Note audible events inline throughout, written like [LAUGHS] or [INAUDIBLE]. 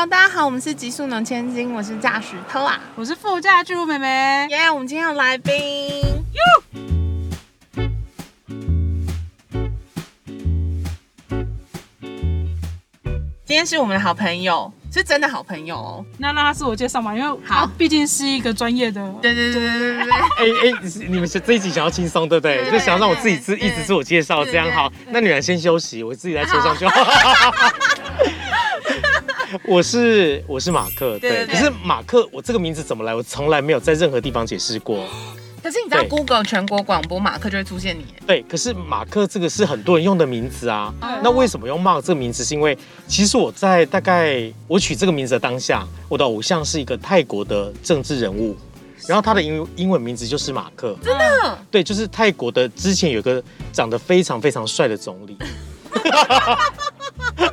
Hello，大家好，我们是极速能千金，我是驾驶偷啊，我是副驾巨乳妹妹。耶、我们今天有来宾，今天是我们的好朋友，是真的好朋友哦。那让他自我介绍嘛，因为好他毕竟是一个专业的。对对对对对 [LAUGHS] 哎哎，你们这一集想要轻松，对不对？对就想要让我自己自一直自我介绍，对这样好。那你们先休息，我自己在车上就好。[LAUGHS] [LAUGHS] 我是我是马克，对。对对对可是马克，我这个名字怎么来？我从来没有在任何地方解释过。可是你知道 Google 全国广播马克就会出现你，对，可是马克这个是很多人用的名字啊。那为什么用 Mark 这个名字？是因为其实我在大概我取这个名字的当下，我的偶像是一个泰国的政治人物，然后他的英英文名字就是马克。真的，对，就是泰国的之前有个长得非常非常帅的总理，[LAUGHS]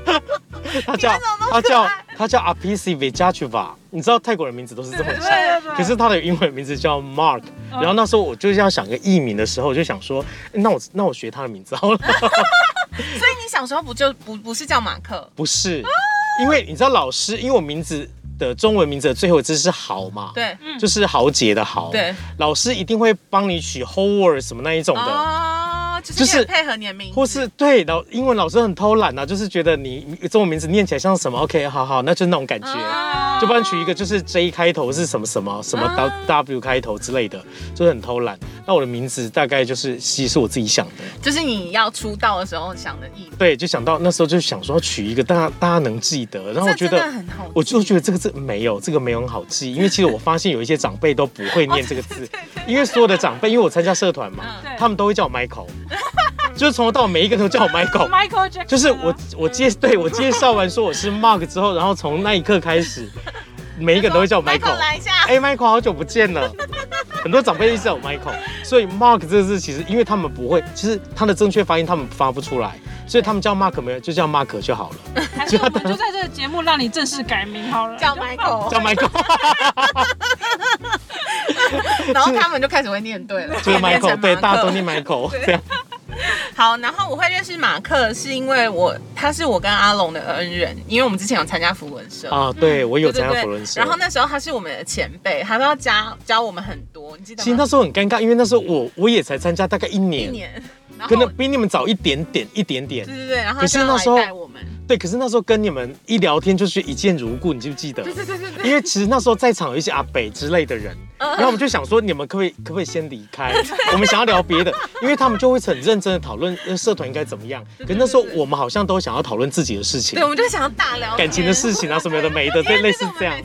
[LAUGHS] 他叫他叫他叫 Apisi Vijayachva，你知道泰国人名字都是这么对长，对对。可是他的英文名字叫 Mark，然后那时候我就是要想个艺名的时候，我就想说，诶那我那我学他的名字好了，[LAUGHS] 所以你小时候不就不不是叫马克？不是，因为你知道老师，因为我名字的中文名字的最后一字是豪嘛，对。就是豪杰的豪，对，老师一定会帮你取 Howard 什么那一种的。哦，就就是是配合你的名字，或是对老英文老师很偷懒啊、就是觉得你你中文名字念起来像什么，OK，好好，那就是那种感觉，啊就不然取一个就是 J 开头是什么什么什么啊 W 开头之类的，就是很偷懒。那我的名字大概就是其实是我自己想的，就是你要出道的时候想的意思。对，就想到那时候就想说要取一个大家大家能记得，然后我觉得我就觉得这个字没有这个没有很好记，因为其实我发现有一些长辈都不会念这个字，[LAUGHS] 因为所有的长辈，因为我参加社团嘛，嗯。他们都会叫我 Michael，[LAUGHS] 就是从头到尾每一个都叫我 Michael。Michael Jackson 就是我我介对我介绍完说我是 Mark 之后，然后从那一刻开始，[LAUGHS] 每一个人都会叫我 Michael。来一下。哎、m i c h a e l 好久不见了。很多长辈一直叫我 Michael，所以 Mark 这个字其实因为他们不会，其实他的正确发音他们发不出来，所以他们叫 Mark 没有就叫 Mark 就好了，还是我们就在这个节目让你正式改名好了，[LAUGHS] [LAUGHS] 叫 Michael，叫 Michael 然后他们就开始会念对了，就是 Michael，对，大家都念 Michael 这样。[LAUGHS] 好，然后我会认识马克，是因为我他是我跟阿龙的恩人，因为我们之前有参加符文社。啊，对我有参加符文社。然后那时候他是我们的前辈，他都要教教我们很多，你记得吗？其实那时候很尴尬，因为那时候我我也才参加大概一一年，年，然后可能比你们早一点点一点点对。对对，然后可是他就那时候来带我们，对，可是那时候跟你们一聊天就是一见如故，你记不记得？对对对对对，因为其实那时候在场有一些阿北之类的人，嗯然后我们就想说，你们可不可以可不可以先离开？[LAUGHS] 我们想要聊别的，因为他们就会很认真的讨论呃社团应该怎么样。可是那时候我们好像都想要讨论自己的事情对，，我们就想要大聊感情的事情啊什么的没的，对，类似这样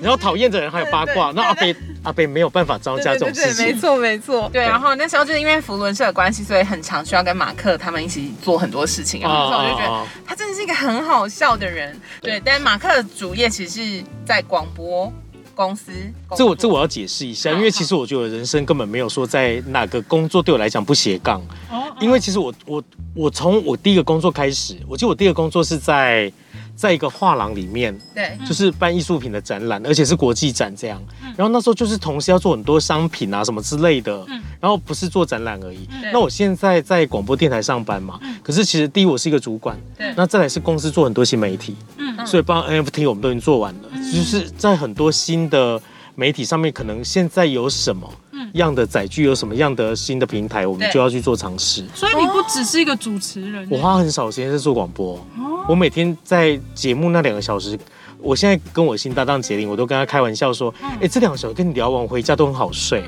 然后讨厌的人还有八卦，那阿北阿北没有办法招架这种事情，没。错没错。对，然后那时候就是因为福伦社的关系，所以很常需要跟马克他们一起做很多事情。然后我就觉得他真的是一个很好笑的人。对，但马克的主业其实是在广播公司。这我这我要解释一下，因为其实我觉得人生根本没有说在哪个工作对我来讲不斜杠。哦因为其实我我我从我第一个工作开始，我记得我第一个工作是在在一个画廊里面，对。就是办艺术品的展览，而且是国际展这样。然后那时候就是同时要做很多商品啊什么之类的，嗯。然后不是做展览而已。那我现在在广播电台上班嘛，可是其实第一我是一个主管对，那再来是公司做很多新媒体，嗯。所以包括 NFT 我们都已经做完了，就是在很多新的媒体上面，可能现在有什么样的载具，有什么样的新的平台，我们就要去做尝试。所以你不只是一个主持人，我花很少时间在做广播，我每天在节目那两个小时，我现在跟我新搭档杰林，我都跟他开玩笑说，哎、这两个小时跟你聊完，我回家都很好睡，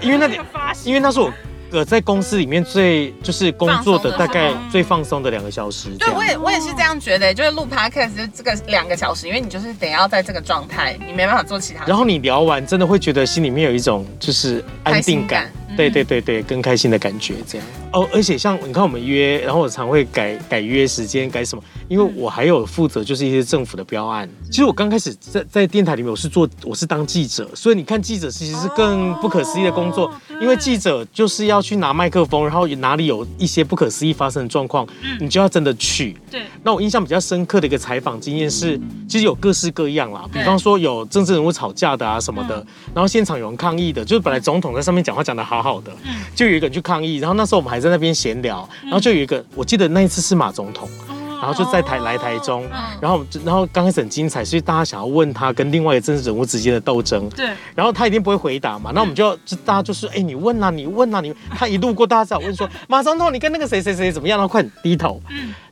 因为那 [LAUGHS] 里个发现。因为那是我呃在公司里面最就是工作的大概最放松的两个小时，对，我也我也是这样觉得，就是录 podcast 就这个两个小时，因为你就是得要在这个状态，你没办法做其他。然后你聊完，真的会觉得心里面有一种就是安定感，感对对对对，更开心的感觉这样。哦，而且像你看我们约，然后我常会改改约时间，改什么，因为我还有负责就是一些政府的标案。其实我刚开始在在电台里面，我是做我是当记者，所以你看记者其实是更不可思议的工作，因为记者就是要去拿麦克风，然后哪里有一些不可思议发生的状况，你就要真的去。对，那我印象比较深刻的一个采访经验是，其实有各式各样啦，比方说有政治人物吵架的啊什么的，然后现场有人抗议的，就是本来总统在上面讲话讲的好好的，就有一个人去抗议，然后那时候我们还在那边闲聊，然后就有一个，我记得那一次是马总统，然后就在台来台中，嗯然后然后刚开始很精彩，所以大家想要问他跟另外一个政治人物之间的斗争，对，然后他一定不会回答嘛，那我们就就大家就是，哎，你问啊，你问啊，你他一路过，大家在问说，马总统，你跟那个谁谁谁怎么样？然后快点低头，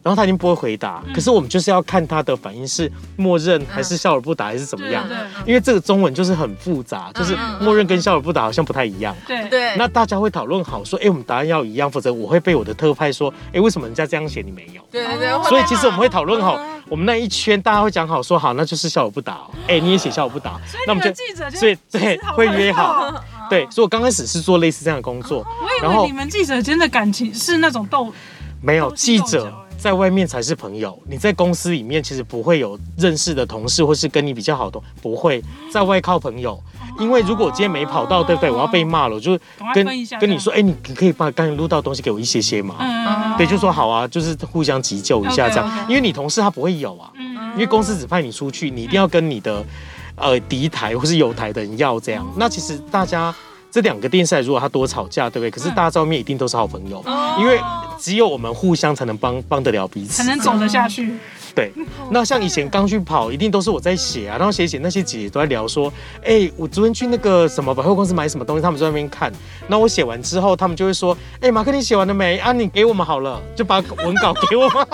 然后他已经不会回答，可是我们就是要看他的反应是默认还是笑而不答还是怎么样。对，因为这个中文就是很复杂，就是默认跟笑而不答好像不太一样。对，对，那大家会讨论好说，哎，我们答案要一样，否则我会被我的特派说，哎，为什么人家这样写你没有？对对对，所以其实我们会讨论好嗯，我们那一圈大家会讲好说好，那就是笑而不答。哦。哎，你也写笑而不答，那我们就你们记者就所以对会约好。对，所以我刚开始是做类似这样的工作，我以然后为你们记者间的感情是那种斗，没有记者在外面才是朋友，你在公司里面其实不会有认识的同事或是跟你比较好的，不会。在外靠朋友。因为如果我今天没跑到，对不对？我要被骂了，我就跟跟你说，哎，你你可以把刚才录到的东西给我一些些嘛？嗯对，就说好啊，就是互相急救一下这样。因为你同事他不会有啊，嗯因为公司只派你出去，你一定要跟你的呃敌台或是友台的人要这样。那其实大家这两个电视台如果他多吵架，对不对？可是大家在外面一定都是好朋友，因为只有我们互相才能帮帮得了彼此，才能走得下去。对。那像以前刚去跑，一定都是我在写啊，然后写写那些姐姐都在聊说，哎，我昨天去那个什么百货公司买什么东西，他们在那边看。那我写完之后，他们就会说，哎，马克你写完了没？啊，你给我们好了，就把文稿给我们。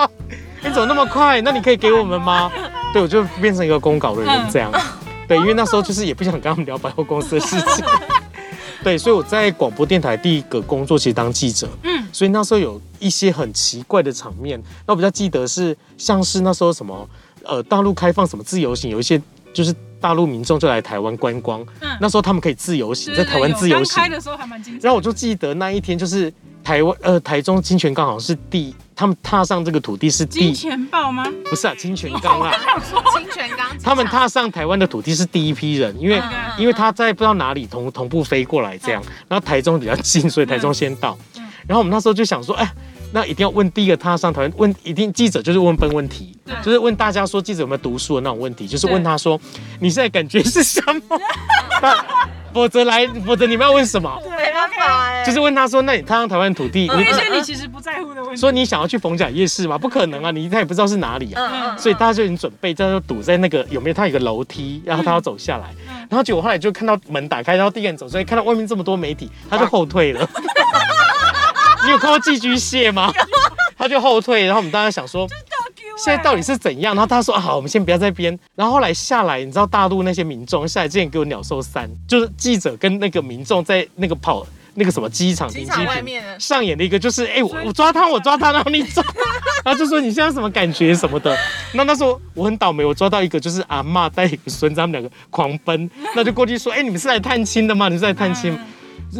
你怎么那么快？那你可以给我们吗？对，我就变成一个公稿的人这样。对，因为那时候就是也不想跟他们聊百货公司的事情。对，所以我在广播电台第一个工作其实当记者，嗯，所以那时候有一些很奇怪的场面。那我比较记得是像是那时候什么，呃，大陆开放什么自由行，有一些就是大陆民众就来台湾观光，嗯那时候他们可以自由行，在台湾自由行刚开。的时候还蛮精彩。然后我就记得那一天就是台湾呃台中金泉刚好像是第他们踏上这个土地是金第钱豹吗？不是啊金泉岗啊，[LAUGHS] 清泉岗，他们踏上台湾的土地是第一批人，因为、嗯因为他在不知道哪里同同步飞过来这样，然后台中比较近，所以台中先到。然后我们那时候就想说，哎，那一定要问第一个踏上台湾，问一定记者就是问笨问题，就是问大家说记者有没有读书的那种问题，就是问他说你现在感觉是什么？[LAUGHS] 那否则来，否则你们要问什么？没办法哎，就是问他说，那你踏上台湾土地，问一你些你其实不在乎的问题。说你想要去逢甲夜市吗？不可能啊，你他也不知道是哪里啊。所以大家就已经准备，在那堵在那个有没有？他有个楼梯，然后他要走下来，然后结果后来就看到门打开，然后第一个人走出来，看到外面这么多媒体，他就后退了。[LAUGHS] 你有看过寄居蟹吗？他就后退，然后我们大家想说，现在到底是怎样？然后他说啊，好，我们先不要在编。然后后来下来，你知道大陆那些民众下来之前给我鸟兽散，就是记者跟那个民众在那个跑那个什么机场机场停机坪外面上演了一个，就是哎、我我抓他，我抓他，然后你抓，[LAUGHS] 然后就说你现在什么感觉什么的。那那时候我很倒霉，我抓到一个就是阿嬷带一个孙子，他们两个狂奔，那就过去说，哎、你们是来探亲的吗？你们是来探亲吗？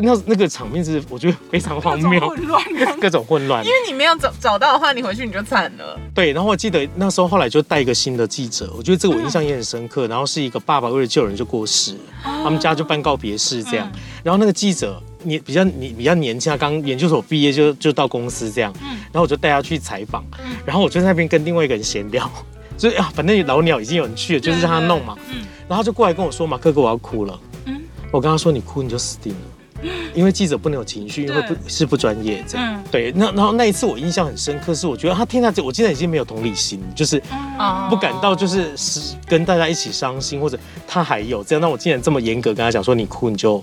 那那个场面是我觉得非常荒谬，混乱的。[LAUGHS] 各种混乱因。为你没有找找到的话，你回去你就惨了。对，然后我记得那时候后来就带一个新的记者，我觉得这个我印象也很深刻。然后是一个爸爸为了救人就过世，他们家就办告别式这样。然后那个记者你比较你比较年轻，他刚研究所毕业就就到公司这样。然后我就带他去采访，然后我就在那边跟另外一个人闲聊，就是啊，反正老鸟已经有人去了，就是让他弄嘛。嗯然后就过来跟我说：“马哥哥，我要哭了。”嗯我跟他说：“你哭你就死定了。”因为记者不能有情绪，因为不是不专业这样。嗯。对，那然后那一次我印象很深刻，是我觉得他听到这，我现在已经没有同理心，就是哦不感到就是是跟大家一起伤心，或者他还有这样，那我竟然这么严格跟他讲说你哭你就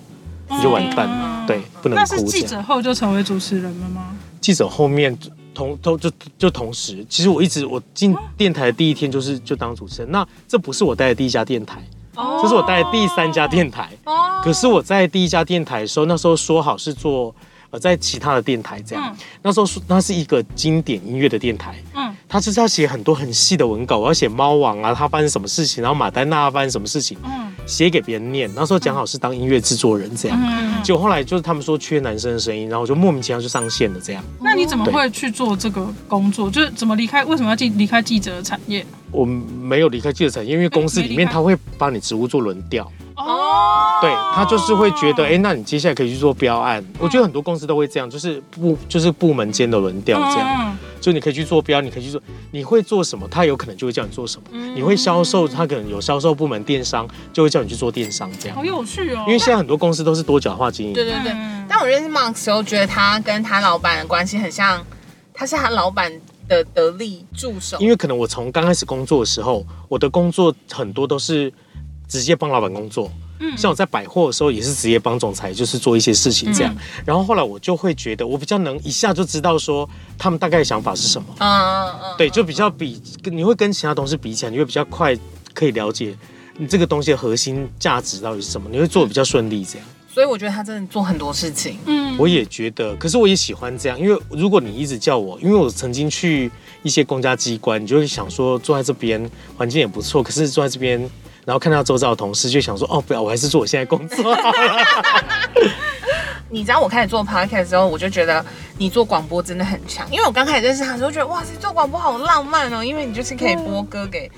你就完蛋了，嗯。对，不能哭那。是记者后就成为主持人了吗？记者后面同都就就同时，其实我一直我进电台的第一天就是就当主持人，那这不是我待的第一家电台，哦这是我待的第三家电台。哦可是我在第一家电台的时候，那时候说好是做呃在其他的电台这样，嗯那时候说那是一个经典音乐的电台，嗯他就是要写很多很细的文稿，我要写猫王啊，他发生什么事情，然后马丹娜发生什么事情，嗯写给别人念。那时候讲好是当音乐制作人这样，嗯。结果后来就是他们说缺男生的声音，然后我就莫名其妙就上线了这样。那你怎么会去做这个工作？就是怎么离开？为什么要进离开记者的产业？我没有离开记者产业，因为公司里面他会把你职务做轮调，哦，对他就是会觉得，哎、那你接下来可以去做标案。我觉得很多公司都会这样，就是部就是部门间的轮调这样。嗯就你可以去做标，你可以去做，你会做什么，他有可能就会叫你做什么。嗯你会销售，他可能有销售部门电商，就会叫你去做电商这样好。有趣哦。因为现在很多公司都是多角化经营，对对对嗯。但我认识 Mark 的时候，觉得他跟他老板的关系很像，他是他老板的得力助手？因为可能我从刚开始工作的时候，我的工作很多都是直接帮老板工作。嗯像我在百货的时候，也是直接帮总裁，就是做一些事情这样。嗯然后后来我就会觉得，我比较能一下就知道说他们大概的想法是什么。嗯嗯嗯，对，就比较比你会跟其他同事比起来，你会比较快可以了解你这个东西的核心价值到底是什么，你会做的比较顺利这样。所以我觉得他真的做很多事情。嗯我也觉得，可是我也喜欢这样，因为如果你一直叫我，因为我曾经去一些公家机关，你就会想说坐在这边环境也不错，可是坐在这边，然后看到周遭的同事，就想说哦，不要，我还是做我现在工作好了。[LAUGHS] 你知道我开始做 podcast 之后，我就觉得你做广播真的很强，因为我刚开始认识他的时候，觉得哇塞，做广播好浪漫哦，因为你就是可以播歌给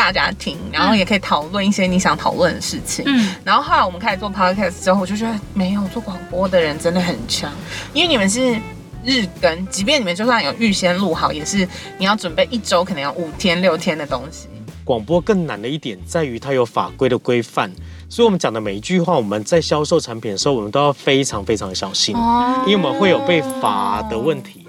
大家听，然后也可以讨论一些你想讨论的事情。嗯，然后后来我们开始做 podcast 之后，我就觉得没有做广播的人真的很强，因为你们是日更，即便你们就算有预先录好，也是你要准备一周，可能要五天六天的东西。广播更难的一点在于它有法规的规范，所以我们讲的每一句话，我们在销售产品的时候，我们都要非常非常小心，哦因为我们会有被罚的问题。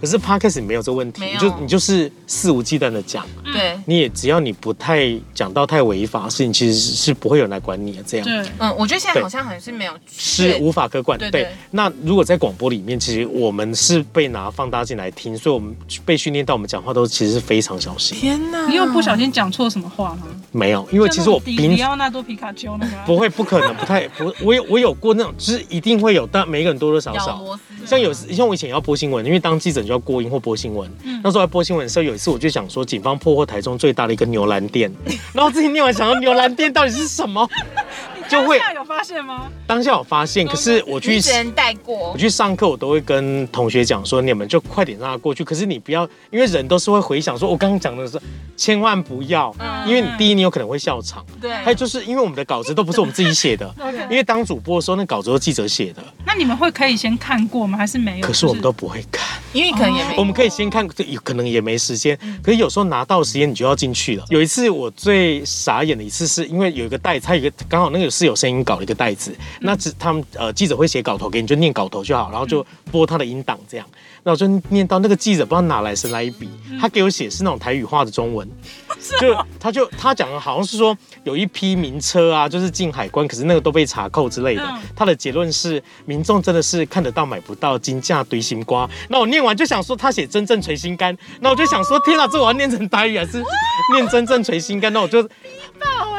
可是 podcast 没有这个问题，你就你就是肆无忌惮的讲，对，你也只要你不太讲到太违法的事情，其实是不会有人来管你的。这样对，嗯，我觉得现在对好像还是没有是无法可管。对对那如果在广播里面，其实我们是被拿放大镜来听，所以我们被训练到我们讲话都其实是非常小心。天哪！你有不小心讲错什么话吗？没有，因为其实我像那种迪奥纳多皮卡丘那个啊，不会，不可能，不太不，我 [LAUGHS] 有我有过那种，就是一定会有，但每个人多多少少。像有时像我以前要播新闻，因为当记者你就要过音或播新闻。嗯那时候在播新闻的时候，有一次我就想说，警方破获台中最大的一个牛栏店，[LAUGHS] 然后自己念完想到牛栏店到底是什么，[LAUGHS] 就会当下有发现吗？当下有发现，可是我去你只能带过我。去上课，我都会跟同学讲说，你们就快点让他过去。可是你不要，因为人都是会回想说，我刚刚讲的是千万不要，嗯因为你第一你有可能会笑场，对，还有就是因为我们的稿子都不是我们自己写的，[LAUGHS] 因为当主播的时候，那稿子都是记者写的，那你们会可以先看过吗？还是没有？可是我们都不会看。因为可能也没，我们可以先看，有可能也没时间。可是有时候拿到时间，你就要进去了。有一次我最傻眼的一次，是因为有一个袋子，它有一个刚好那个是有声音稿的一个袋子，那只他们呃记者会写稿头给你，就念稿头就好，然后就播他的音档这样。那我就念到那个记者不知道哪来神来一笔，他给我写是那种台语化的中文，[LAUGHS] 就他就他讲的好像是说有一批名车啊，就是进海关，可是那个都被查扣之类的嗯。他的结论是民众真的是看得到买不到，金价堆心瓜。那我念完就想说他写真正垂心肝，那我就想说天哪，这我要念成台语还是 [LAUGHS] 念真正垂心肝？那我就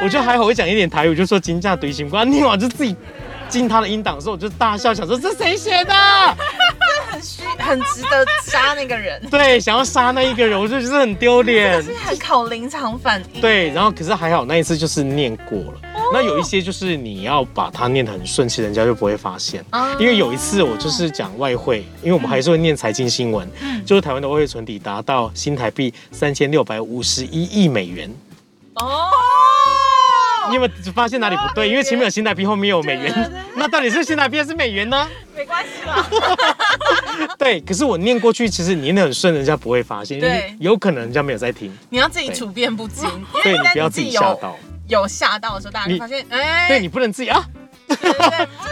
我就还好会讲一点台语，我就说金价堆心瓜。念完就自己进他的音档的时候，我就大笑，想说这谁写的？很值得杀那个人，[LAUGHS] 对，想要杀那一个人，我就觉得很丢脸。是很考临场反应。对，然后可是还好那一次就是念过了。那有一些就是你要把它念得很顺，其实人家就不会发现。啊因为有一次我就是讲外汇，因为我们还是会念财经新闻，嗯就是台湾的外汇存底达到新台币三千六百五十一亿美元。哦，你有没有发现哪里不 [LAUGHS] 对？因为前面有新台币，后面有美元，[LAUGHS] 那到底是新台币还是美元呢？没关系啦。[LAUGHS] 对，可是我念过去，其实你念得很顺，人家不会发现，对有可能人家没有在听。你要自己处变不惊，对你不要自己吓到，有吓到的时候，大家就你发现，哎，对你不能自己啊，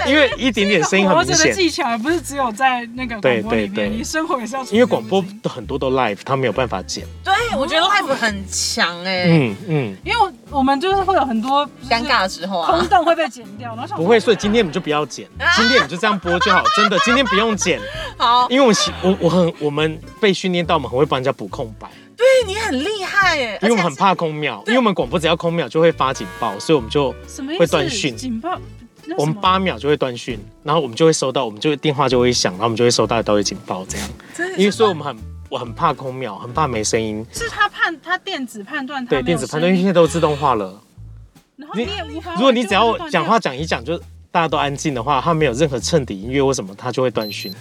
因为一点点声音很活着的明显。技巧也不是只有在那个广播里面，对对。对你生活也是要因为广播很多都 live，它没有办法剪。对我觉得 live 很强哎，嗯嗯，因为我我们就是会有很多就是尴尬的时候啊。空啊，洞会被剪掉，然后不会，所以今天你们就不要剪，今天你就这样播就好，真的，[LAUGHS] 今天不用剪，好，因为我喜我我很我们被训练到，我们很会帮人家补空白，对你很厉害哎，因为我们很怕空秒，因为我们广播只要空秒就会发警报，所以我们就？会断讯。警报，那我们八秒就会断讯，然后我们就会收到，我们就会电话就会响，然后我们就会收到到位警报这样，因为所以我们很我很怕空秒，很怕没声音，是他判他电子判断他对电子判断，因为现在都自动化了。然后你也无法，如果你只要讲话讲一讲，就大家都安静的话，它没有任何衬底音乐或什么，它就会断讯。压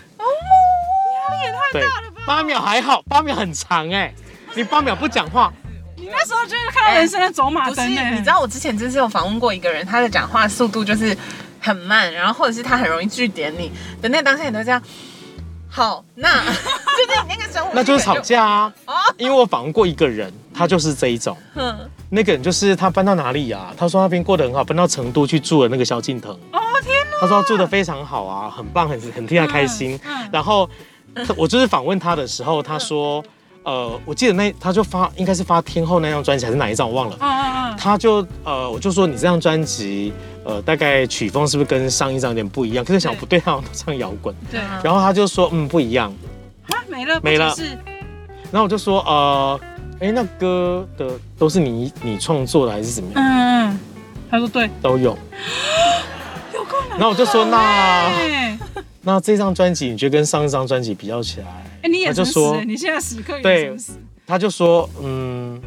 力也太对大了吧？，八秒还好，八秒很长哎、你八秒不讲话，你那时候就是看到人生的走马不是，灯哎，你知道我之前真是有访问过一个人，他的讲话速度就是很慢，然后或者是他很容易据点你等那个当下，你都这样。好，那 [LAUGHS] 就是你那个时候，那就是吵。架啊。哦，因为我访问过一个人，他就是这一种。哼，那个人就是他搬到哪里啊？他说那边过得很好，搬到成都去住了那个萧敬腾。哦天哪，他说他住的非常好啊，很棒，很很替他开心。嗯嗯然后我就是访问他的时候，他说。呃，我记得那他就发应该是发天后那张专辑还是哪一张我忘了，嗯嗯嗯，他就呃我就说你这张专辑呃大概曲风是不是跟上一张有点不一样？可是想不对，他好像都唱摇滚。对，啊然后他就说嗯不一样，啊没了没了不解释然后我就说呃哎那歌的都是你你创作的还是怎么样？嗯嗯嗯，他说对，都有。[GASPS] 有够难然后我就说那哎 [LAUGHS] 那这张专辑你觉得跟上一张专辑比较起来？哎，你就说欸，你现在时刻也对他就说，嗯，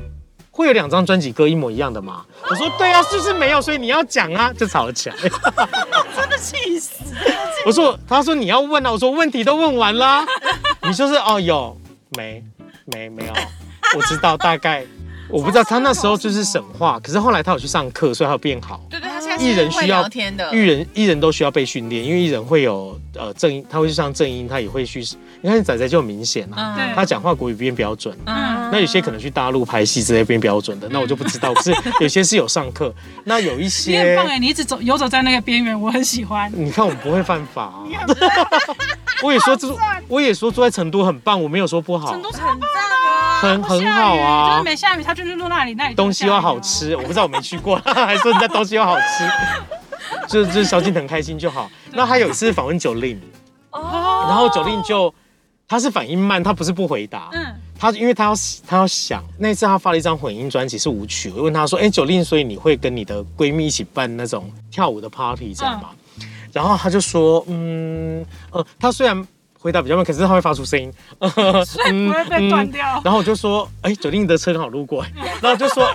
会有两张专辑歌一模一样的吗？我说对啊，就是没有？所以你要讲啊，就吵了起来。[LAUGHS] 真的气死，我说，他说你要问啊，我说问题都问完啦，你就是哦有没没没有，我知道大概，我不知道他那时候就是神话，可是后来他有去上课，所以他有变好。对对，他现在艺人需要聊天的，艺人艺人都需要被训练，因为艺人会有呃正音，他会去上正音，他也会去，你看仔仔就很明显啊，对他讲话国语变标准。嗯那有些可能去大陆拍戏之类变标准的，那我就不知道。可是 [LAUGHS] 有些是有上课，那有一你很些棒，哎，你一直走游走在那个边缘，我很喜欢。你看我们不会犯法、啊。[LAUGHS] 我也说住，我也说住在成都很棒，我没有说不好成，都很棒啊！很很好啊。就是啊，没下雨，他就是住那里，那里东西又下雨啊。好吃，我不知道我没去过，[LAUGHS] 还说人家东西又好吃，[LAUGHS] 就就是萧敬腾开心就好。那他有一次访问九令，哦。然后九令就他是反应慢，他不是不回答，嗯，他因为他要他要想那次他发了一张混音专辑是舞曲，我就问他说：“哎、九令，所以你会跟你的闺蜜一起办那种跳舞的 party 这样吗？”然后他就说：“嗯呃，他虽然回答比较慢，可是他会发出声音，[LAUGHS] 所以不会被断掉。然后我就说：“哎、酒店的车刚好路过。” [LAUGHS] 然后就说。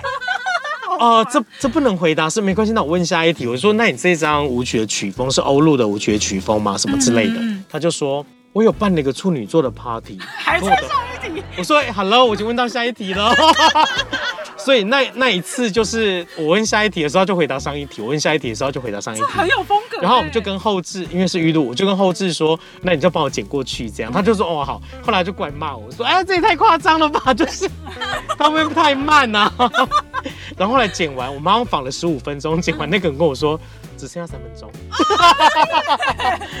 哦、这这不能回答，是没关系。那我问下一题，我就说，那你这张舞曲的曲风是欧陆的舞曲的曲风吗？什么之类的？他就说，我有办了一个处女座的 party，还在上一题，我说、欸、，Hello，我已经问到下一题了。[LAUGHS] 所以那那一次就是我问下一题的时候就回答上一题，我问下一题的时候就回答上一题。很有风格。然后我们就跟后置，因为是预录，我就跟后置说，那你就帮我剪过去，这样。他就说哦好。后来就过来骂我说，哎，这也太夸张了吧，就是 [LAUGHS] 他会不会太慢呐、然后后来剪完，我马上仿了十五分钟，剪完那个人跟我说。只剩下三分钟，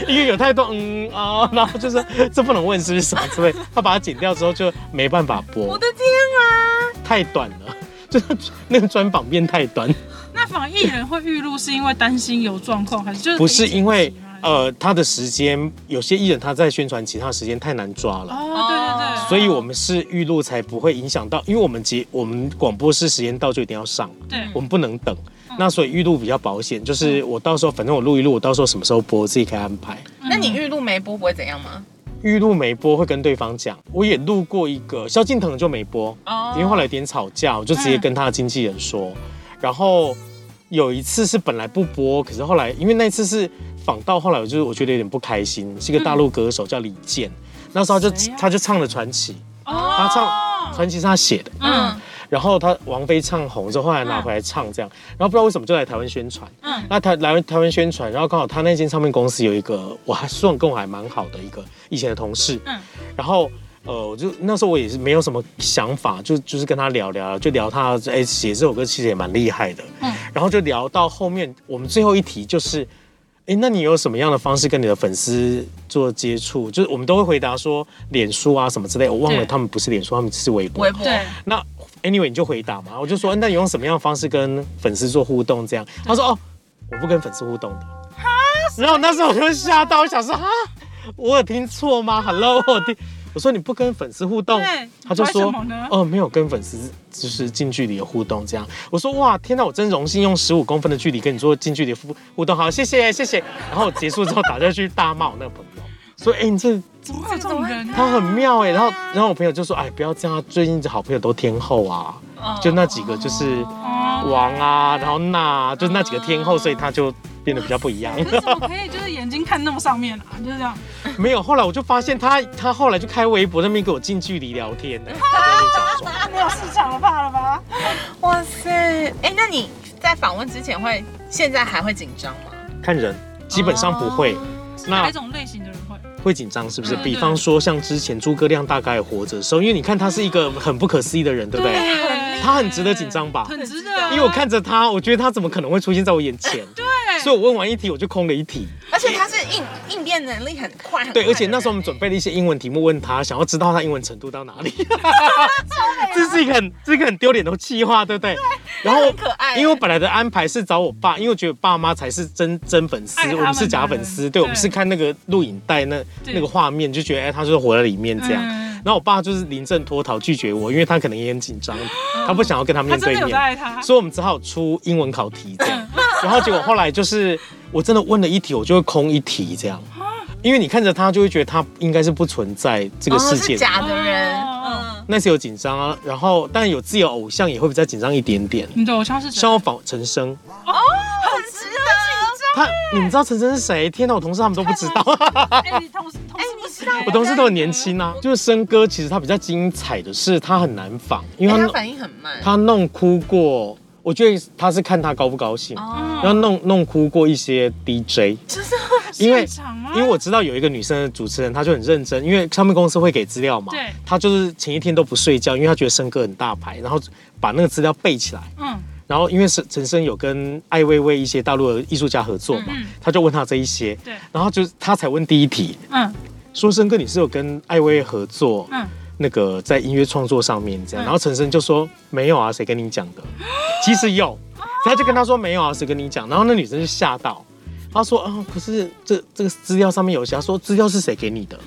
因为有太多嗯啊，然后就是这不能问是不是什么之类，他把它剪掉之后就没办法播。我的天啊！太短了，[LAUGHS] 就是那个专访变太短，那访艺人会预录是因为担心有状况，还是就是不是因为呃他的时间，有些艺人他在宣传期，他的时间太难抓了。哦，对对对，所以我们是预录才不会影响到，因为我们节我们广播是时间到就一定要上，对我们不能等。那所以预录比较保险，就是我到时候反正我录一录，我到时候什么时候播我自己可以安排。那你预录没播不会怎样吗？预录没播会跟对方讲，我也录过一个萧敬腾就没播，哦因为后来有点吵架，我就直接跟他的经纪人说。然后有一次是本来不播，可是后来因为那次是访到后来，我就是我觉得有点不开心，是一个大陆歌手叫李健，那时候他就他就唱了传奇，哦。他唱传奇是他写的，嗯。然后他王菲唱红之后，后来拿回来唱这样，然后不知道为什么就来台湾宣传。嗯。那台来台湾宣传，然后刚好他那间唱片公司有一个我还算跟我还蛮好的一个以前的同事，嗯。然后呃，我就那时候我也是没有什么想法，就就是跟他聊聊，就聊他哎写这首歌其实也蛮厉害的，嗯。然后就聊到后面，我们最后一题就是。哎，那你有什么样的方式跟你的粉丝做接触？就是我们都会回答说脸书啊什么之类，我忘了他们不是脸书，他们是微博。微博对，那 anyway 你就回答嘛，我就说那你用什么样的方式跟粉丝做互动？这样，他说哦，我不跟粉丝互动的。然后那时候我就吓到，我想说啊，我有听错吗？Hello，我听，我说你不跟粉丝互动，他就说哦，没有跟粉丝就是近距离的互动这样。我说哇，天哪，我真荣幸用十五公分的距离跟你做近距离互互动，好，谢谢谢谢。然后结束之后打下去大骂我那个朋友，说哎、你这怎么会有这种人啊？他很妙哎、然后然后我朋友就说哎，不要这样，最近的好朋友都天后啊。就那几个就是哦王啊，然后娜啊，就那几个天后，所以他就变得比较不一样。这怎么可以就是眼睛看那么上面啊？就是这样，[LAUGHS] 没有，后来我就发现他，他后来就开微博那边跟我近距离聊天呢，他在那边假装。没有市场了，怕了吧？[LAUGHS] 哇塞！哎，那你在访问之前会，现在还会紧张吗？看人，基本上不会，那哪一种类型的人会？会紧张是不是？嗯比方说像之前诸葛亮大概活着的时候，因为你看他是一个很不可思议的人，对不对？对他很值得紧张吧？很值得啊，因为我看着他，我觉得他怎么可能会出现在我眼前？对，所以我问完一题我就空了一题。而且他是应应变能力很快。很对，而且那时候我们准备了一些英文题目问他，想要知道他英文程度到哪里。[LAUGHS] 这是一个很这是一个很丢脸的气话，对不对？[LAUGHS] 然后很可爱因为我本来的安排是找我爸，因为我觉得爸妈才是真真粉丝我们是假粉丝，对，我们是看那个录影带那那个画面，就觉得哎，他就是活在里面这样。嗯然后我爸就是临阵脱逃拒绝我，因为他可能也很紧张，他不想要跟他他面对面所以我们只好出英文考题这样。然后结果后来就是我真的问了一题，我就会空一题这样，因为你看着他就会觉得他应该是不存在这个世哦界的。是假的人，那次有紧张啊，然后但有自己的偶像也会比较紧张一点点。你的偶像是谁像？我仿陈升，他你们知道陈升是谁？天哪，我同事他们都不知道，哎，你同事同事不知道。[LAUGHS] 我同事都很年轻啊。就是升哥，其实他比较精彩的是他很难仿，因为他反应很慢，他弄哭过，我觉得他是看他高不高兴，哦，然后弄弄哭过一些 DJ，就是因为？因为我知道有一个女生的主持人，她就很认真，因为唱片公司会给资料嘛，对。她就是前一天都不睡觉，因为她觉得生哥很大牌，然后把那个资料背起来。嗯然后因为陈陈升有跟艾薇薇一些大陆的艺术家合作嘛，他就问他这一些，对。然后就他才问第一题，嗯。说生哥你是有跟艾薇薇合作，嗯，那个在音乐创作上面这样，嗯。然后陈升就说没有啊，谁跟你讲的？[GASPS] 其实有，他就跟他说没有啊，谁跟你讲？然后那女生就吓到，她说啊，可是这这个资料上面有写，她说资料是谁给你的？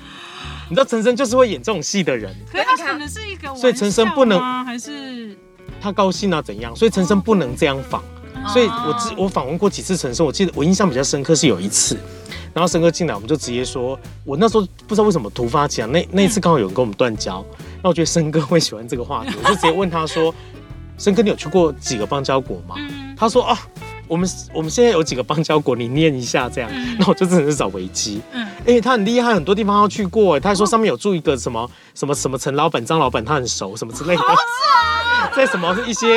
你知道陈升就是会演这种戏的人，可是他可能是一个所以陈升不能还是他高兴啊怎样？所以陈升不能这样访。所以我知我访问过几次陈升，我记得我印象比较深刻是有一次，然后生哥进来，我们就直接说，我那时候不知道为什么突发奇想，那那一次刚好有人跟我们断交，那我觉得生哥会喜欢这个话题，我就直接问他说，生哥你有去过几个邦交国吗？嗯他说啊，我们我们现在有几个邦交国，你念一下这样，嗯那我就只能是找维基。嗯哎、他很厉害，很多地方要去过。哎，他还说上面有住一个什么什么什么陈老板、张老板，他很熟，什么之类的。在什么一些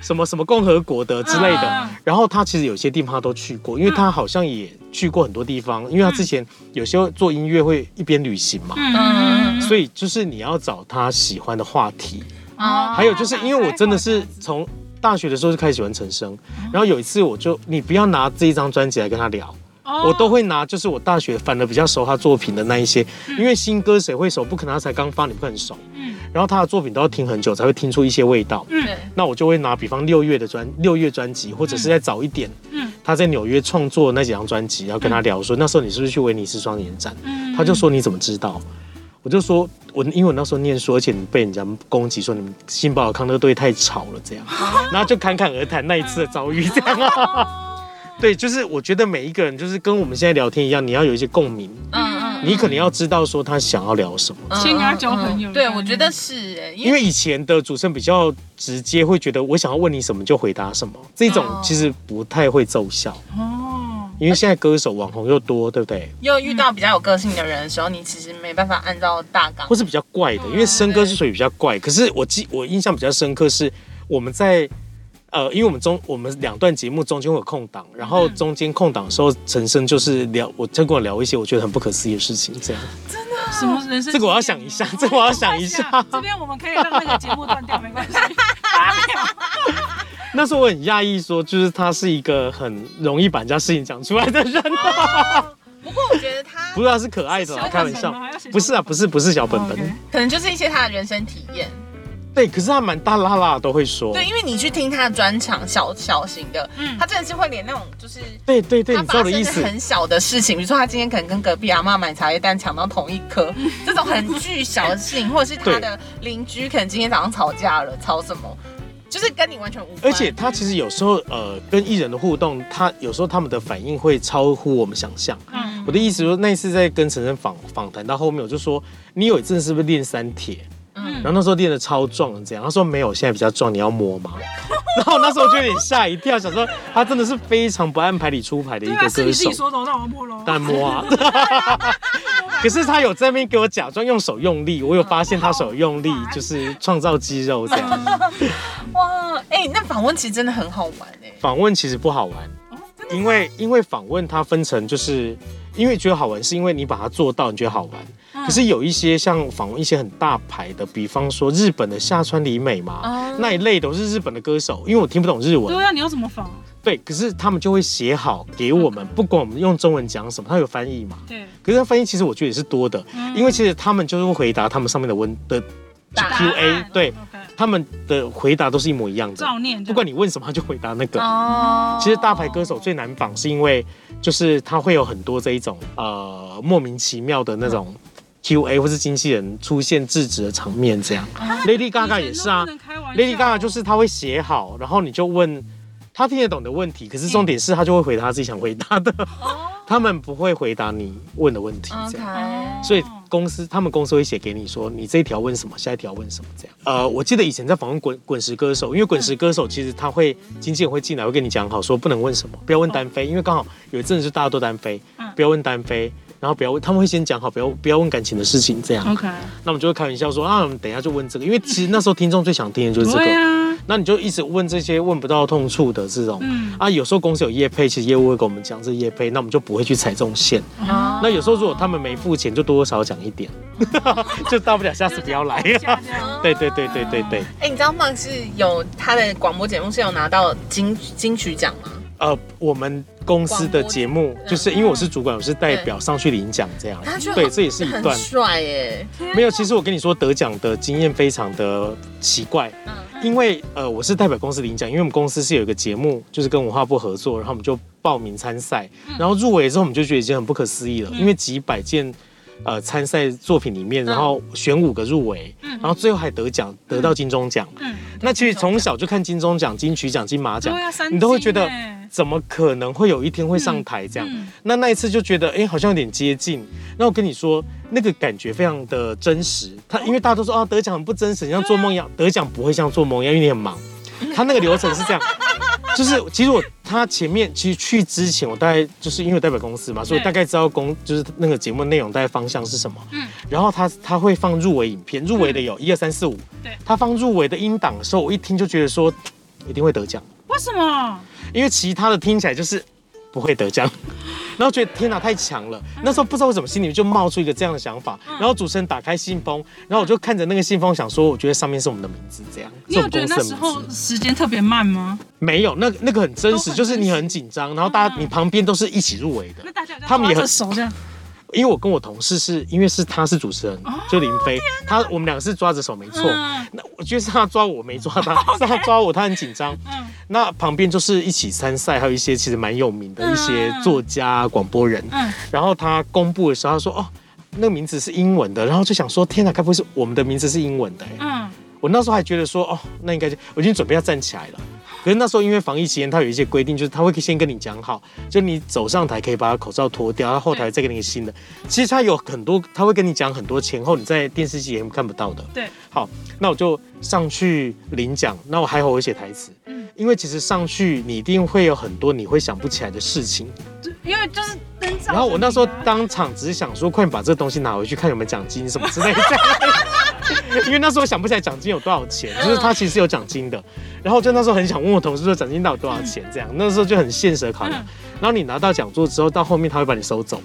什么什么共和国的之类的嗯，然后他其实有些地方他都去过，因为他好像也去过很多地方，因为他之前有时候做音乐会一边旅行嘛，嗯所以就是你要找他喜欢的话题。哦还有就是因为我真的是从大学的时候就开始喜欢陈升，然后有一次我就你不要拿这一张专辑来跟他聊，哦我都会拿就是我大学反而比较熟他作品的那一些，因为新歌谁会熟？不可能他才刚发，你不可能熟。嗯然后他的作品都要听很久才会听出一些味道。嗯，那我就会拿，比方六月的专六月专辑，或者是再早一点，嗯他在纽约创作的那几张专辑，然后跟他聊说，那时候你是不是去威尼斯双年展？嗯他就说你怎么知道？我就说我因为我那时候念书，而且你被人家攻击说你们新宝尔康乐队太吵了这样，然后就侃侃而谈那一次的遭遇这样。啊。[LAUGHS] 对，就是我觉得每一个人就是跟我们现在聊天一样，你要有一些共鸣，嗯嗯你可能要知道说他想要聊什么。嗯先跟他交朋友。嗯对，我觉得是哎，因为以前的主持人比较直接，会觉得我想要问你什么就回答什么，这种哦。其实不太会奏效。哦，因为现在歌手网红又多，对不对？又遇到比较有个性的人的时候，你其实没办法按照大纲或。是比较怪的，因为生哥是属于比较怪。可是我记我印象比较深刻是我们在呃，因为我们中我们两段节目中间会有空档，然后中间空档的时候，陈升就是聊，我就跟我聊一些我觉得很不可思议的事情，这样。什么人生？这个我要想一下这个我要想一下这边我们可以让那个节目断掉，没关系。[LAUGHS] [LAUGHS] [LAUGHS] 那时候我很讶异，说就是他是一个很容易把人家事情讲出来的人，[LAUGHS] 不过我觉得他不是他是可爱的开玩笑。不是啊，不是不是小本哦本可能就是一些他的人生体验。对，可是他蛮大拉拉的都会说，对，因为你去听他的专场，小小型的，嗯。他真的是会连那种就是。对对对，他你知道我的意思，发生很小的事情，比如说他今天可能跟隔壁阿妈买茶叶蛋抢到同一颗，[LAUGHS] 这种很巨小的事情，或者是他的邻居可能今天早上吵架了，吵什么，就是跟你完全无关。而且他其实有时候呃跟艺人的互动，他有时候他们的反应会超乎我们想象。嗯我的意思说，那一次在跟陈晨访访谈到后面，我就说你有一阵是不是练三铁？嗯然后那时候练的超壮的这样，他说没有，现在比较壮，你要摸吗？[LAUGHS] 然后那时候就有点吓一跳，想说他真的是非常不按牌理出牌的一个歌手你自己，说的，那我摸喽。但摸啊。[LAUGHS] 可是他有在那边给我假装用手用力，我有发现他手用力 [LAUGHS] 就是创造肌肉这样。哇，哎、那访问其实真的很好玩哎、访问其实不好玩，哦因为因为访问它分成就是因为觉得好玩，是因为你把它做到，你觉得好玩。可是有一些像访问一些很大牌的，比方说日本的下川里美嘛，哦。那一类都是日本的歌手，因为我听不懂日文，对啊，你要怎么访？对，可是他们就会写好给我们，不管我们用中文讲什么，他有翻译嘛。对，可是他翻译其实我觉得也是多的，因为其实他们就是会回答他们上面的问的答案。Q&A，对他们的回答都是一模一样的，照念，不管你问什么，他就回答那个。哦。其实大牌歌手最难仿，是因为就是他会有很多这一种呃莫名其妙的那种 Q&A 或是经纪人出现制止的场面，这样。Lady Gaga 也是啊，Lady Gaga 就是他会写好，然后你就问他听得懂的问题，可是重点是他就会回答他自己想回答的，[LAUGHS] 他们不会回答你问的问题，这样。所以公司他们公司会写给你说，你这一条问什么，下一条问什么这样。呃，我记得以前在访问滚滚石歌手，因为滚石歌手其实他会经纪人会进来会跟你讲好说不能问什么，不要问单飞，因为刚好有一阵子就大家都单飞，不要问单飞。然后不要问，他们会先讲好，不要不要问感情的事情，这样。OK，那我们就会开玩笑说啊，我们等一下就问这个，因为其实那时候听众最想听的就是这个。啊，那你就一直问这些问不到痛处的这种，嗯啊，有时候公司有业配，其实业务会跟我们讲这业配，那我们就不会去踩这种线。哦那有时候如果他们没付钱，就多多少少讲一点，[LAUGHS] 就大不了下次不要来。对对对对对对，哎，你知道 Mark 是有他的广播节目是有拿到金金曲奖吗？呃，我们公司的节目就是因为我是主管，我是代表上去领奖这样。对，这也是一很段。帅耶，没有，其实我跟你说，得奖的经验非常的奇怪，嗯因为呃，我是代表公司领奖，因为我们公司是有一个节目，就是跟文化部合作，然后我们就报名参赛，然后入围之后，我们就觉得已经很不可思议了，因为几百件。呃，参赛作品里面，然后选五个入围，然后最后还得奖，得到金钟奖。嗯，那其实从小就看金钟奖、金曲奖、金马奖你都会觉得怎么可能会有一天会上台这样？嗯那那一次就觉得，哎、好像有点接近。那我跟你说，那个感觉非常的真实。他因为大家都说啊，得奖很不真实，像做梦一样。得奖不会像做梦一样，因为你很忙。他那个流程是这样，就是其实我他前面其实去之前，我大概就是因为我代表公司嘛，所以我大概知道公就是那个节目内容大概方向是什么。嗯然后他他会放入围影片，入围的有一二三四五。对他放入围的音档的时候，我一听就觉得说一定会得奖。为什么？因为其他的听起来就是不会得奖，[LAUGHS] 然后觉得天哪太强了。那时候不知道为什么心里面就冒出一个这样的想法，然后主持人打开信封，然后我就看着那个信封想说，我觉得上面是我们的名字，这样你有觉得那时。候时间特别慢吗？没有，那那个很真实，就是你很紧张，然后大家嗯你旁边都是一起入围的那。大家他们也很熟这样，因为我跟我同事是因为是他是主持人，就林飞，他我们两个是抓着手没错。嗯那我觉得是他抓我，没抓他，[LAUGHS] 是他抓我，他很紧张。嗯那旁边就是一起参赛，还有一些其实蛮有名的一些作家、广播人。嗯，然后他公布的时候，他说：“哦，那个名字是英文的。”然后就想说：“天哪，该不会是我们的名字是英文的？”欸嗯，我那时候还觉得说：“哦，那应该就我已经准备要站起来了。”可是那时候因为防疫期间，他有一些规定，就是他会先跟你讲好，就你走上台可以把口罩脱掉，他后后台再给你个新的。其实他有很多，他会跟你讲很多前后你在电视机也看不到的。对，好，那我就上去领奖，那我还好我写台词，嗯因为其实上去你一定会有很多你会想不起来的事情。就因为就是。然后我那时候当场只是想说，快点把这个东西拿回去，看有没有奖金什么之类的。[LAUGHS] [LAUGHS] 因为那时候想不起来奖金有多少钱，就是他其实有奖金的。然后就那时候很想问我同事说奖金到底多少钱，这样那时候就很现实的考量嗯。然后你拿到讲座之后，到后面他会把你收走？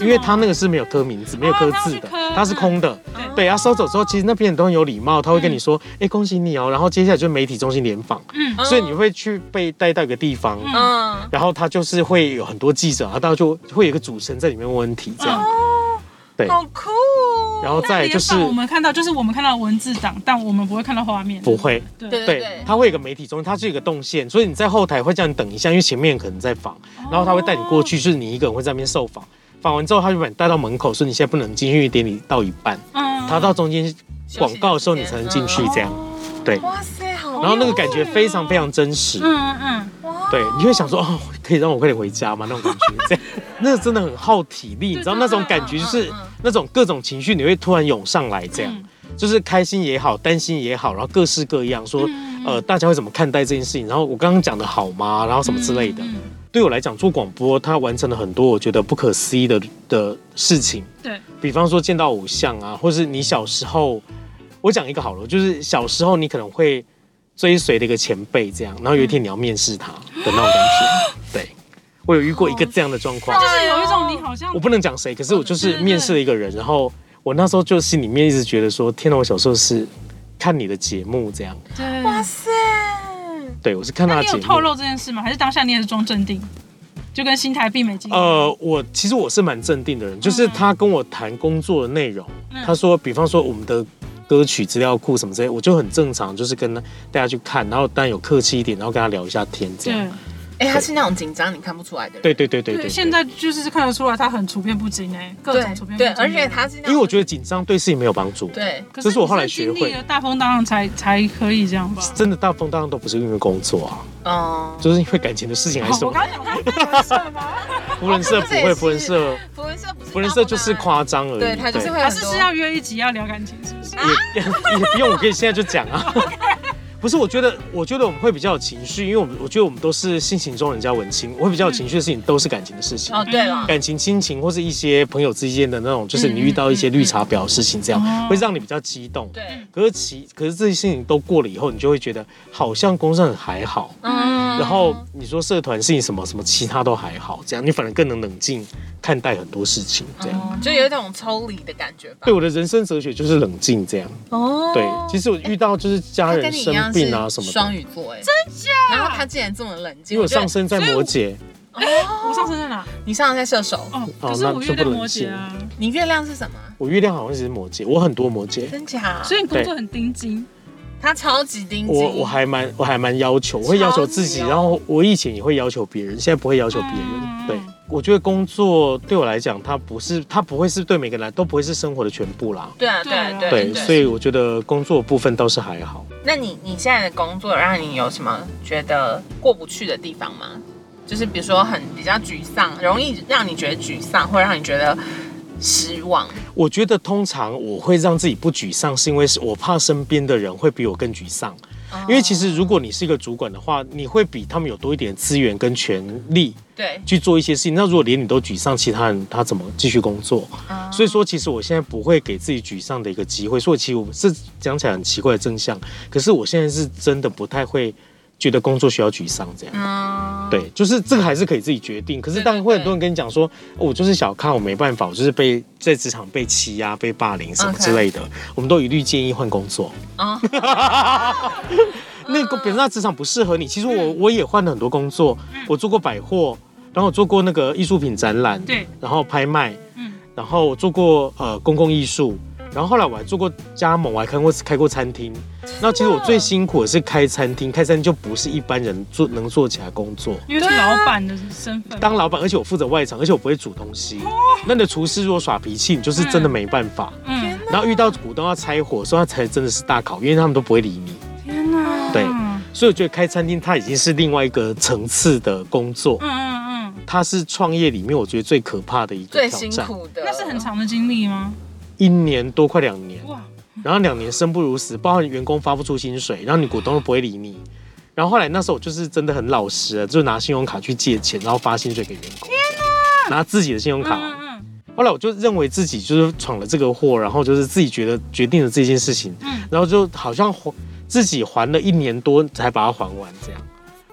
因为他那个是没有刻名字、没有刻字的哦他是空的。对对，他收走之后，其实那边人都很有礼貌，他会跟你说：“哎，恭喜你哦。”然后接下来就是媒体中心联访，嗯所以你会去被带到一个地方，嗯，然后他就是会有很多记者，然后到就会有一个主持人在里面问问题，这样。对，好酷哦。然后再就是我们看到就是我们看到文字档，但我们不会看到画面。不会，对。对对，他会有一个媒体中心，它是有一个动线，所以你在后台会叫你等一下，因为前面可能在访，然后他会带你过去，就是你一个人会在那边受访。访完之后，他就把你带到门口，说你现在不能进去，典礼到一半，嗯。他到中间广告的时候你才能进去，这样。对，哇塞，好然后那个感觉非常非常真实，嗯嗯嗯，对，你会想说哦，可以让我快点回家吗？那种感觉，这样，[LAUGHS] 那个真的很耗体力，你知道那种感觉就是那种各种情绪你会突然涌上来，这样。嗯，就是开心也好，担心也好，然后各式各样，说嗯呃大家会怎么看待这件事情，然后我刚刚讲的好吗？然后什么之类的。嗯。对我来讲，做广播，它完成了很多我觉得不可思议的的事情，对，比方说见到偶像啊，或是你小时候，我讲一个好了，就是小时候你可能会追随的一个前辈这样，然后有一天你要面试他的那种感觉，对。我有遇过一个这样的状况，就是有一种你好像我不能讲谁，可是我就是面试了一个人，然后我那时候就心里面一直觉得说，天哪，我小时候是看你的节目这样，对，哇塞，对我是看他的节目。你有透露这件事吗？还是当下你也是装镇定，就跟新台币美金？呃，我其实我是蛮镇定的人，就是他跟我谈工作的内容，嗯。他说，比方说我们的歌曲资料库什么之类，我就很正常，就是跟大家去看，然后当然有客气一点，然后跟他聊一下天这样。对哎，他是那种紧张你看不出来的人。对对对对对对，对现在就是看得出来他很处变不惊哎，各对种处变不对，惊。而且他是那种因为我觉得紧张对事情没有帮助。对可这是我后来你学会的大风大浪才才可以这样吧？真的大风大浪都不是因为工作啊，嗯，就是因为感情的事情还是。我刚刚讲他是吗？福人社不会，福人社福人社不是福人社就是夸，夸张而已。对他就是会还很多是是要约一集要聊感情是不是？也 [LAUGHS] 也也不用，我可以现在就讲啊。[LAUGHS] 不是，我觉得，我觉得我们会比较有情绪，因为我们我觉得我们都是性情中人家文青，我会比较有情绪的事情都是感情的事情。哦，对了，感情、亲情或是一些朋友之间的那种，就是你遇到一些绿茶婊的事情，这样嗯会让你比较激动。对，可是其可是这些事情都过了以后，你就会觉得好像工作上还好，嗯然后你说社团事情什么什么其他都还好，这样你反而更能冷静看待很多事情，这样。哦就有一种抽离的感觉吧。对我的人生哲学就是冷静，这样。哦对，其实我遇到就是家他人生病啊什么的，双鱼座，哎，真假？然后他竟然这么冷静，因为我上升在摩羯，我上升在哪？你上升在射手，哦，哦可是我月亮摩羯啊，你月亮是什么？我月亮好像是摩羯，我很多摩羯，真假？所以你工作很盯紧。他超级盯紧，我我还蛮我还蛮要求，我会要求自己，然后我以前也会要求别人，现在不会要求别人。嗯对，我觉得工作对我来讲，它不是它不会是对每个人都不会是生活的全部啦。对啊，对啊对对对，所以我觉得工作部分倒是还好。那你你现在的工作让你有什么觉得过不去的地方吗？就是比如说很比较沮丧，容易让你觉得沮丧，或者让你觉得失望。我觉得通常我会让自己不沮丧，是因为是我怕身边的人会比我更沮丧。因为其实如果你是一个主管的话，你会比他们有多一点资源跟权力对，去做一些事情。那如果连你都沮丧，其他人他怎么继续工作？所以说，其实我现在不会给自己沮丧的一个机会。所以其实我是讲起来很奇怪的真相，可是我现在是真的不太会觉得工作需要沮丧这样。嗯，对，就是这个还是可以自己决定。可是当然会很多人跟你讲说，哦我就是小康，我没办法，我就是被在职场被欺压、被霸凌什么之类的。我们都一律建议换工作。啊，[LAUGHS] 那个本身那职场不适合你。其实我我也换了很多工作，我做过百货，然后我做过那个艺术品展览，对，然后拍卖，嗯然后我做过呃公共艺术，然后后来我还做过加盟，我还开过开过餐厅。那其实我最辛苦的是开餐厅，开餐厅就不是一般人做能做起来工作。因为是老板的身份。当老板，而且我负责外场，而且我不会煮东西。那你的厨师如果耍脾气，你就是真的没办法。嗯，然后遇到股东要拆伙，所以他才真的是大考，因为他们都不会理你。天哪。对嗯所以我觉得开餐厅它已经是另外一个层次的工作，嗯嗯，它是创业里面我觉得最可怕的一个最辛挑战。苦的，那是很长的经历吗？一年多快两年，然后两年生不如死，包含员工发不出薪水，然后你股东都不会理你。然后后来那时候我就是真的很老实了，就拿信用卡去借钱，然后发薪水给员工。拿自己的信用卡。嗯嗯后来我就认为自己就是闯了这个祸，然后就是自己觉得决定了这件事情，嗯然后就好像还自己还了一年多才把它还完这样。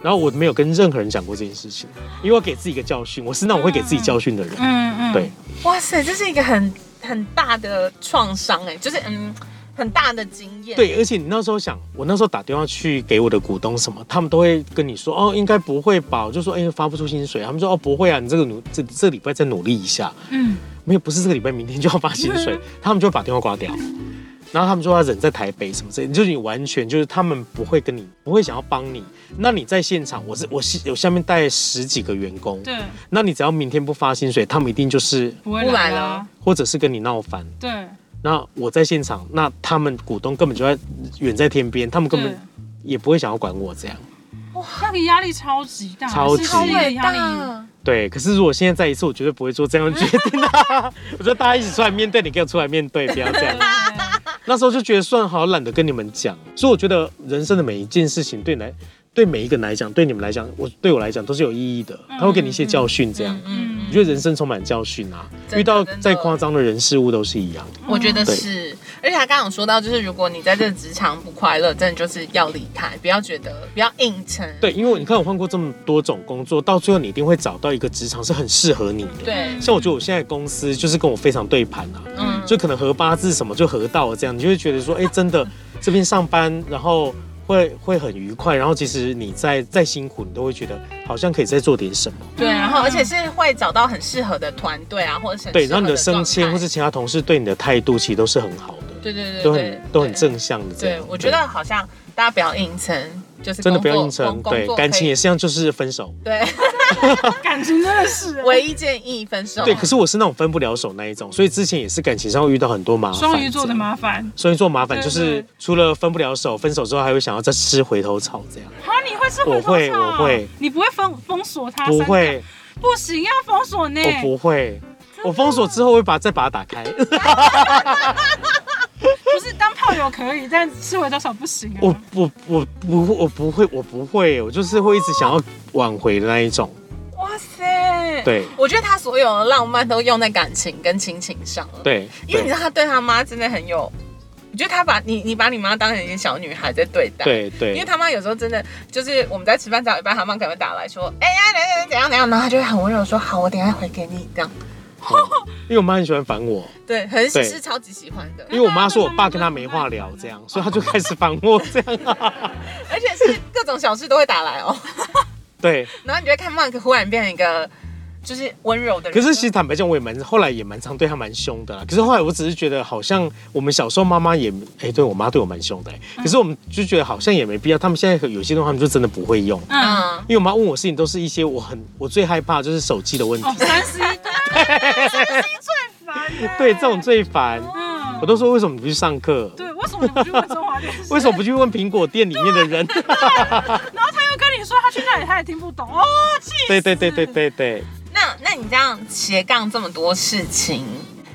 然后我没有跟任何人讲过这件事情，因为我给自己一个教训，我是那种会给自己教训的人。嗯嗯，对，哇塞，这是一个很很大的创伤哎，就是嗯很大的经验。对，而且你那时候想，我那时候打电话去给我的股东什么，他们都会跟你说，哦，应该不会吧？我就说，哎、发不出薪水。他们说，哦，不会啊，你这个努这这礼拜再努力一下。嗯，没有，不是这个礼拜，明天就要发薪水，[LAUGHS] 他们就会把电话挂掉。然后他们说他人在台北什么之类，就是你完全就是他们不会跟你，不会想要帮你。那你在现场，我是我是有下面带十几个员工，对，那你只要明天不发薪水，他们一定就是不来了了，或者是跟你闹翻。对，那我在现场，那他们股东根本就在远在天边，他们根本，也不会想要管我这样。哇那个压力超级大，超级。大，对，可是如果现在再一次，我绝对不会做这样的决定啊！[LAUGHS] 我说大家一起出来面对，你给我出来面对，不要这样。那时候就觉得算好懒得跟你们讲，所以我觉得人生的每一件事情对你来，对每一个人来讲，对你们来讲，我对我来讲都是有意义的，他会给你一些教训，这样。嗯我觉得人生充满教训啊，遇到再夸张的人事物都是一样。我觉得是，而且他刚刚有说到，就是如果你在这个职场不快乐，真的就是要离开，不要觉得不要硬撑。对，因为你看我换过这么多种工作，到最后你一定会找到一个职场是很适合你的。对，像我觉得我现在公司就是跟我非常对盘啊，嗯，就可能合八字什么就合到了这样，你就会觉得说，哎，真的这边上班，然后会会很愉快，然后其实你再再辛苦，你都会觉得好像可以再做点什么。对，然后而且是会找到很适合的团队啊，或者是对，然后你的升迁或是其他同事对你的态度其实都是很好的，对对对，都很都很。正向的对我觉得好像大家不要硬撑，就是真的不要硬撑，对感情也是一样，就是分手。[LAUGHS] 对，[LAUGHS] 感情真的是唯一建议分手。对，可是我是那种分不了手那一种，所以之前也是感情上会遇到很多麻烦。双鱼座的麻烦。双鱼座麻烦就是除了分不了手，分手之后还会想要再吃回头草这样。啊，你会吃回头草？我会我会你不会封封锁他？不会，不行，要封锁呢。我不会。我封锁之后会把再把它打开。[LAUGHS] 不是当炮友可以，但吃回多少不行啊。我我我不我不会我不会，我就是会一直想要挽回的那一种。哇塞，对我觉得他所有的浪漫都用在感情跟亲情上了。，对对因为你知道他对他妈真的很有，我觉得他把你你把你妈当成一个小女孩在对待。。对对因为，他妈有时候真的就是我们在吃饭吃到一半，他妈可能会打来说，哎呀，怎样怎样怎样，然后他就会很温柔说，好，我等一下回给你，这样。[LAUGHS] 因为我妈很喜欢烦我，对，很对是超级喜欢的，因为我妈说我爸跟她没话聊这样，[LAUGHS] 所以她就开始烦我这样。[LAUGHS] 而且是各种小事都会打来哦。对，然后你就会看 Mark 忽然变成一个就是温柔的人。可是其实坦白讲，我也蛮后来也蛮常对她蛮凶的啦。可是后来我只是觉得好像我们小时候妈妈也哎、对我妈对我蛮凶的、欸，可是我们就觉得好像也没必要。他们现在有些东西他们就真的不会用。嗯，嗯，因为我妈问我事情都是一些我很我最害怕就是手机的问题，最烦欸。对这种最烦。嗯我都说为什么不去上课？对，为什么你不去问中华电视？为什么不去问苹果店里面的人？然后他又跟你说他去那里，他也听不懂哦，气死！对对对对对对，那那你这样斜杠这么多事情，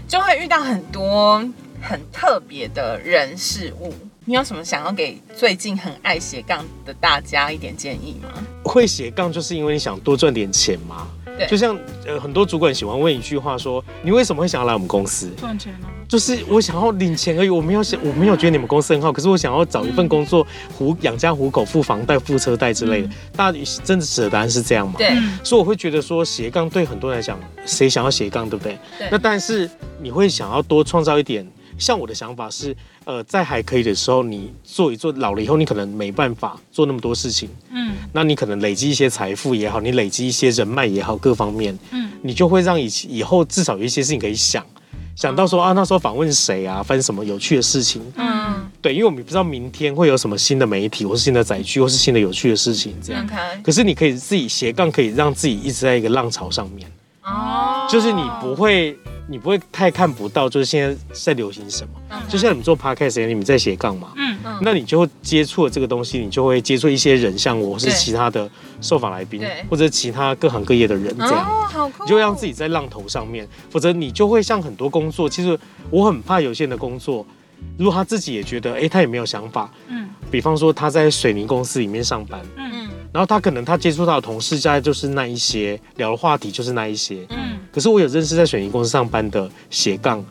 就会遇到很多很特别的人事物。你有什么想要给最近很爱斜杠的大家一点建议吗？会斜杠就是因为你想多赚点钱嘛。对就像呃很多主管喜欢问一句话说，你为什么会想要来我们公司？赚钱啊！就是我想要领钱而已，我没有想，我没有觉得你们公司很好，可是我想要找一份工作，糊养家糊口，付房贷、付车贷之类的。大家真的的答案是这样吗？对，嗯所以我会觉得说斜杠对很多人来讲，谁想要斜杠，对不对？对那但是你会想要多创造一点，像我的想法是，呃，在还可以的时候，你做一做，老了以后你可能没办法做那么多事情，嗯。那你可能累积一些财富也好，你累积一些人脉也好，各方面，嗯。你就会让以以后至少有一些事情可以想。想到说啊，那时候访问谁啊，发生什么有趣的事情？嗯，对，因为我们不知道明天会有什么新的媒体，或是新的载具，或是新的有趣的事情，这样。可是你可以自己斜杠，可以让自己一直在一个浪潮上面，哦，就是你不会，你不会太看不到，就是现在在流行什么。嗯。就像你们做 podcast，你们在斜杠嘛，嗯。嗯。那你就会接触了这个东西，你就会接触一些人，像我，是其他的受访来宾，或者其他各行各业的人这样。哦，好酷，你就会让自己在浪头上面，否则你就会像很多工作，其实我很怕有些人的工作，如果他自己也觉得，哎、他也没有想法，嗯。比方说他在水泥公司里面上班，嗯嗯然后他可能他接触到的同事大概就是那一些，聊的话题就是那一些。嗯，可是我有认识在水泥公司上班的斜杠，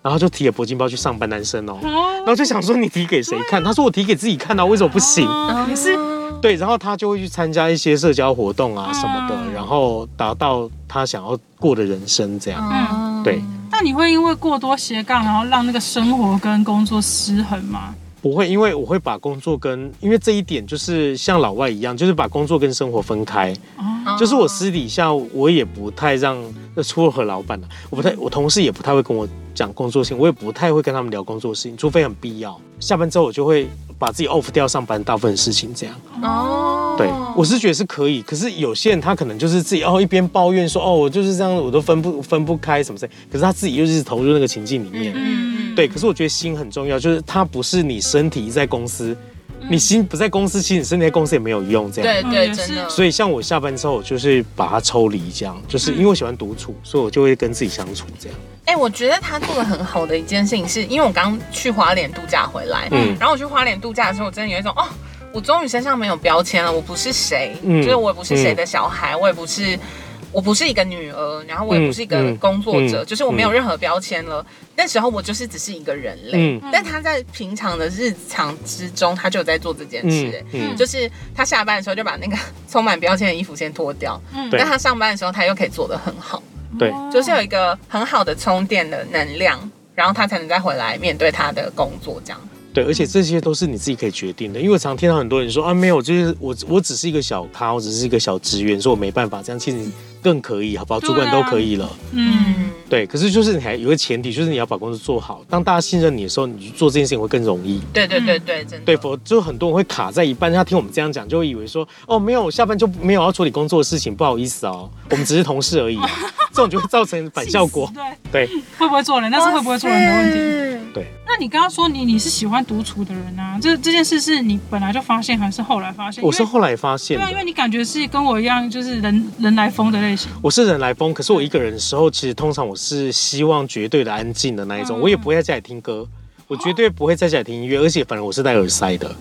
然后就提了铂金包去上班男生哦，然哦，后就想说你提给谁看？他说我提给自己看啊，为什么不行？哦也是 [LAUGHS] 对，然后他就会去参加一些社交活动啊嗯什么的，然后达到他想要过的人生这样。嗯对，那你会因为过多斜杠，然后让那个生活跟工作失衡吗？不会，因为我会把工作跟，因为这一点就是像老外一样，就是把工作跟生活分开。哦，就是我私底下我也不太让，呃除了和老板啊，我不太，我同事也不太会跟我讲工作事情，我也不太会跟他们聊工作事情，除非很必要。下班之后我就会把自己 off 掉上班大部分事情，这样。哦，对，我是觉得是可以，可是有些人他可能就是自己哦一边抱怨说哦我就是这样，我都分不分不开什么事，可是他自己又是投入那个情境里面。嗯对，可是我觉得心很重要，就是它不是你身体在公司，你心不在公司，其实你身体在公司也没有用，这样。对对，真的，所以像我下班之后，我就是把它抽离，这样，就是因为我喜欢独处，所以我就会跟自己相处，这样。哎、我觉得他做的很好的一件事情是，因为我刚去花莲度假回来，嗯。然后我去花莲度假的时候，我真的有一种哦，我终于身上没有标签了，我不是谁，嗯。就是我也不是谁的小孩，我也不是我不是一个女儿，然后我也不是一个工作者，嗯就是我没有任何标签了。那时候我就是只是一个人类，嗯。但他在平常的日常之中，他就有在做这件事、欸嗯。嗯就是他下班的时候就把那个充满标签的衣服先脱掉，嗯。但他上班的时候他又可以做得很好，对。哦就是有一个很好的充电的能量，然后他才能再回来面对他的工作这样。对，而且这些都是你自己可以决定的，因为我常听到很多人说啊，没有，就是我我只是一个小咖，我只是一个小职员，说我没办法这样，其实你更可以，好不好？主管都可以了，嗯，对。可是就是你还有一个前提，就是你要把工作做好。当大家信任你的时候，你去做这件事情会更容易。对对对对，真的。对，否就很多人会卡在一半，他听我们这样讲，就会以为说，哦，没有，我下班就没有要处理工作的事情，不好意思哦，我们只是同事而已、啊，[LAUGHS] 这种就会造成反效果。对，对，会不会做人，那是会不会做人的问题。题。那你刚刚说你你是喜欢独处的人啊？这这件事是你本来就发现，还是后来发现？我是后来发现对啊，因为，你感觉是跟我一样，就是人人来疯的类型。我是人来疯，可是我一个人的时候，其实通常我是希望绝对的安静的那一种，嗯我也不会在家里听歌，我绝对不会在家里听音乐，而且反正我是戴耳塞的。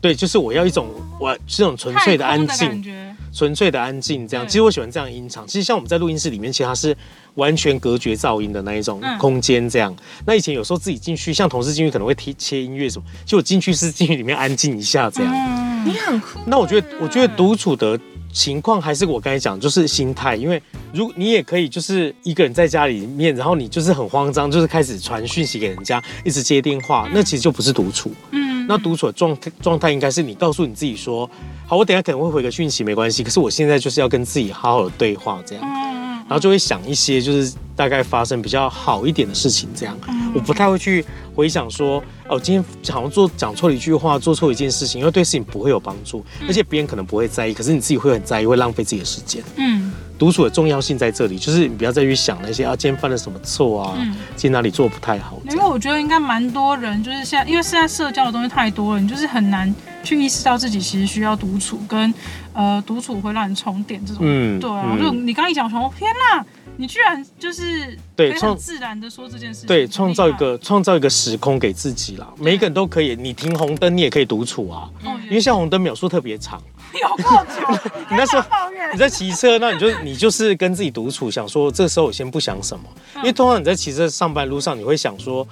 对，就是我要一种我这种纯粹的安静，觉，纯粹的安静这样。其实我喜欢这样的音场。其实像我们在录音室里面，其实它是完全隔绝噪音的那一种嗯空间这样。那以前有时候自己进去，像同事进去可能会贴切音乐什么，就我进去是进去里面安静一下这样。嗯你很酷。那我觉得，我觉得独处的情况还是我刚才讲，就是心态，因为如你也可以就是一个人在家里面，然后你就是很慌张，就是开始传讯息给人家，一直接电话，那其实就不是独处。嗯那独处的状态状态应该是你告诉你自己说，好，我等下可能会回个讯息，没关系，可是我现在就是要跟自己好好的对话这样。嗯然后就会想一些就是大概发生比较好一点的事情，这样。我不太会去回想说，哦，今天好像做讲错了一句话，做错一件事情，因为对事情不会有帮助，而且别人可能不会在意，可是你自己会很在意，会浪费自己的时间。嗯独处的重要性在这里，就是你不要再去想那些啊，今天犯了什么错啊，嗯今天哪里做得不太好，这因为。我觉得应该蛮多人，就是现在，因为现在社交的东西太多了，你就是很难去意识到自己其实需要独处，跟呃独处会让你充电这种。嗯对啊，嗯就你刚刚一讲，说天哪，你居然就是对创很自然的说这件事情，对，很创造一厉个创造一个时空给自己啦。每一个人都可以，你停红灯，你也可以独处啊，因为像红灯秒数特别长。[LAUGHS] 有够久，[LAUGHS] 你那时候你在骑车，那你就 [LAUGHS] 你就是跟自己独处，想说这时候我先不想什么，因为通常你在骑车上班路上，你会想说，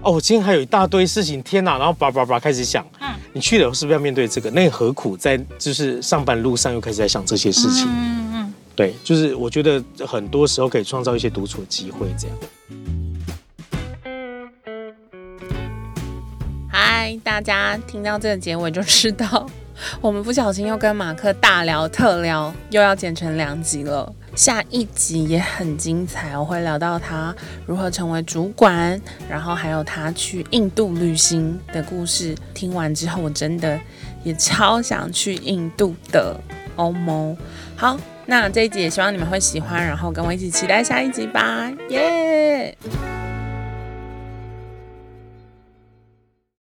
哦，我今天还有一大堆事情，天哪，然后叭叭叭开始想，嗯你去了是不是要面对这个？那何苦在就是上班路上又开始在想这些事情？嗯嗯对，就是我觉得很多时候可以创造一些独处的机会，这样。嗨，大家听到这个结尾就知道，我们不小心又跟马克大聊特聊，又要剪成两集了。下一集也很精彩，我会聊到他如何成为主管，然后还有他去印度旅行的故事。听完之后，我真的也超想去印度的欧盟。好，那这一集也希望你们会喜欢，然后跟我一起期待下一集吧，耶、